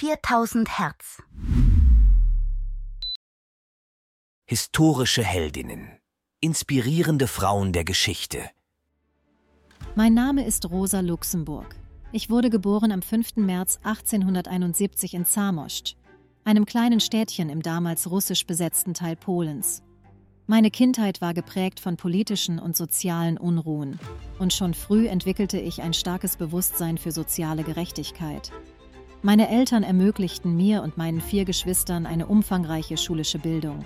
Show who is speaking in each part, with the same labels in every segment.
Speaker 1: 4000 Hertz.
Speaker 2: Historische Heldinnen. Inspirierende Frauen der Geschichte.
Speaker 3: Mein Name ist Rosa Luxemburg. Ich wurde geboren am 5. März 1871 in Zamość, einem kleinen Städtchen im damals russisch besetzten Teil Polens. Meine Kindheit war geprägt von politischen und sozialen Unruhen, und schon früh entwickelte ich ein starkes Bewusstsein für soziale Gerechtigkeit. Meine Eltern ermöglichten mir und meinen vier Geschwistern eine umfangreiche schulische Bildung.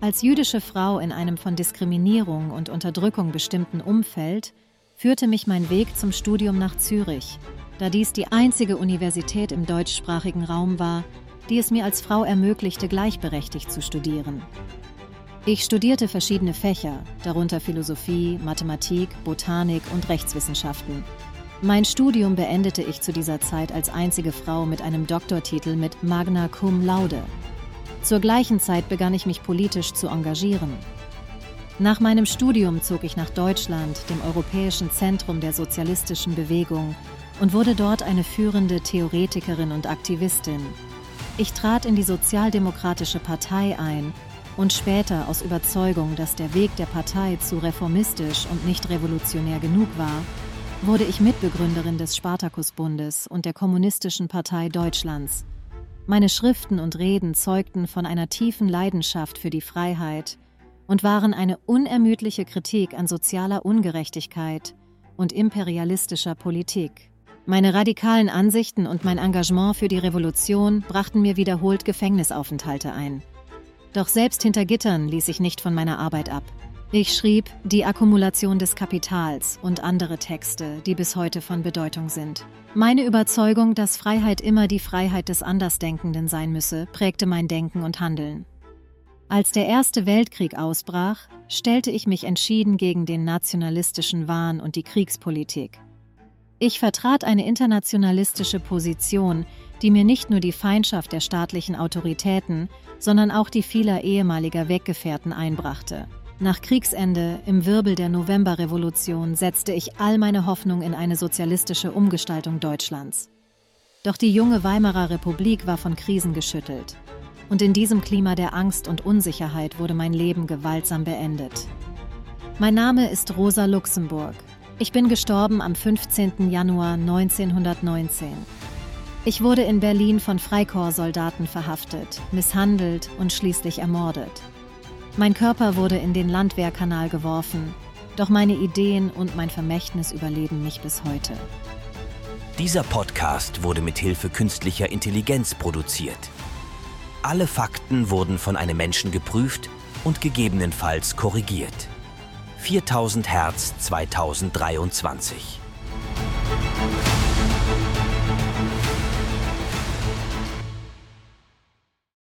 Speaker 3: Als jüdische Frau in einem von Diskriminierung und Unterdrückung bestimmten Umfeld führte mich mein Weg zum Studium nach Zürich, da dies die einzige Universität im deutschsprachigen Raum war, die es mir als Frau ermöglichte, gleichberechtigt zu studieren. Ich studierte verschiedene Fächer, darunter Philosophie, Mathematik, Botanik und Rechtswissenschaften. Mein Studium beendete ich zu dieser Zeit als einzige Frau mit einem Doktortitel mit Magna Cum Laude. Zur gleichen Zeit begann ich mich politisch zu engagieren. Nach meinem Studium zog ich nach Deutschland, dem europäischen Zentrum der sozialistischen Bewegung, und wurde dort eine führende Theoretikerin und Aktivistin. Ich trat in die Sozialdemokratische Partei ein und später aus Überzeugung, dass der Weg der Partei zu reformistisch und nicht revolutionär genug war, wurde ich Mitbegründerin des Spartakusbundes und der Kommunistischen Partei Deutschlands. Meine Schriften und Reden zeugten von einer tiefen Leidenschaft für die Freiheit und waren eine unermüdliche Kritik an sozialer Ungerechtigkeit und imperialistischer Politik. Meine radikalen Ansichten und mein Engagement für die Revolution brachten mir wiederholt Gefängnisaufenthalte ein. Doch selbst hinter Gittern ließ ich nicht von meiner Arbeit ab. Ich schrieb Die Akkumulation des Kapitals und andere Texte, die bis heute von Bedeutung sind. Meine Überzeugung, dass Freiheit immer die Freiheit des Andersdenkenden sein müsse, prägte mein Denken und Handeln. Als der Erste Weltkrieg ausbrach, stellte ich mich entschieden gegen den nationalistischen Wahn und die Kriegspolitik. Ich vertrat eine internationalistische Position, die mir nicht nur die Feindschaft der staatlichen Autoritäten, sondern auch die vieler ehemaliger Weggefährten einbrachte. Nach Kriegsende, im Wirbel der Novemberrevolution, setzte ich all meine Hoffnung in eine sozialistische Umgestaltung Deutschlands. Doch die junge Weimarer Republik war von Krisen geschüttelt. Und in diesem Klima der Angst und Unsicherheit wurde mein Leben gewaltsam beendet. Mein Name ist Rosa Luxemburg. Ich bin gestorben am 15. Januar 1919. Ich wurde in Berlin von Freikorpssoldaten verhaftet, misshandelt und schließlich ermordet. Mein Körper wurde in den Landwehrkanal geworfen, doch meine Ideen und mein Vermächtnis überleben mich bis heute.
Speaker 2: Dieser Podcast wurde mit Hilfe künstlicher Intelligenz produziert. Alle Fakten wurden von einem Menschen geprüft und gegebenenfalls korrigiert. 4000 Hertz 2023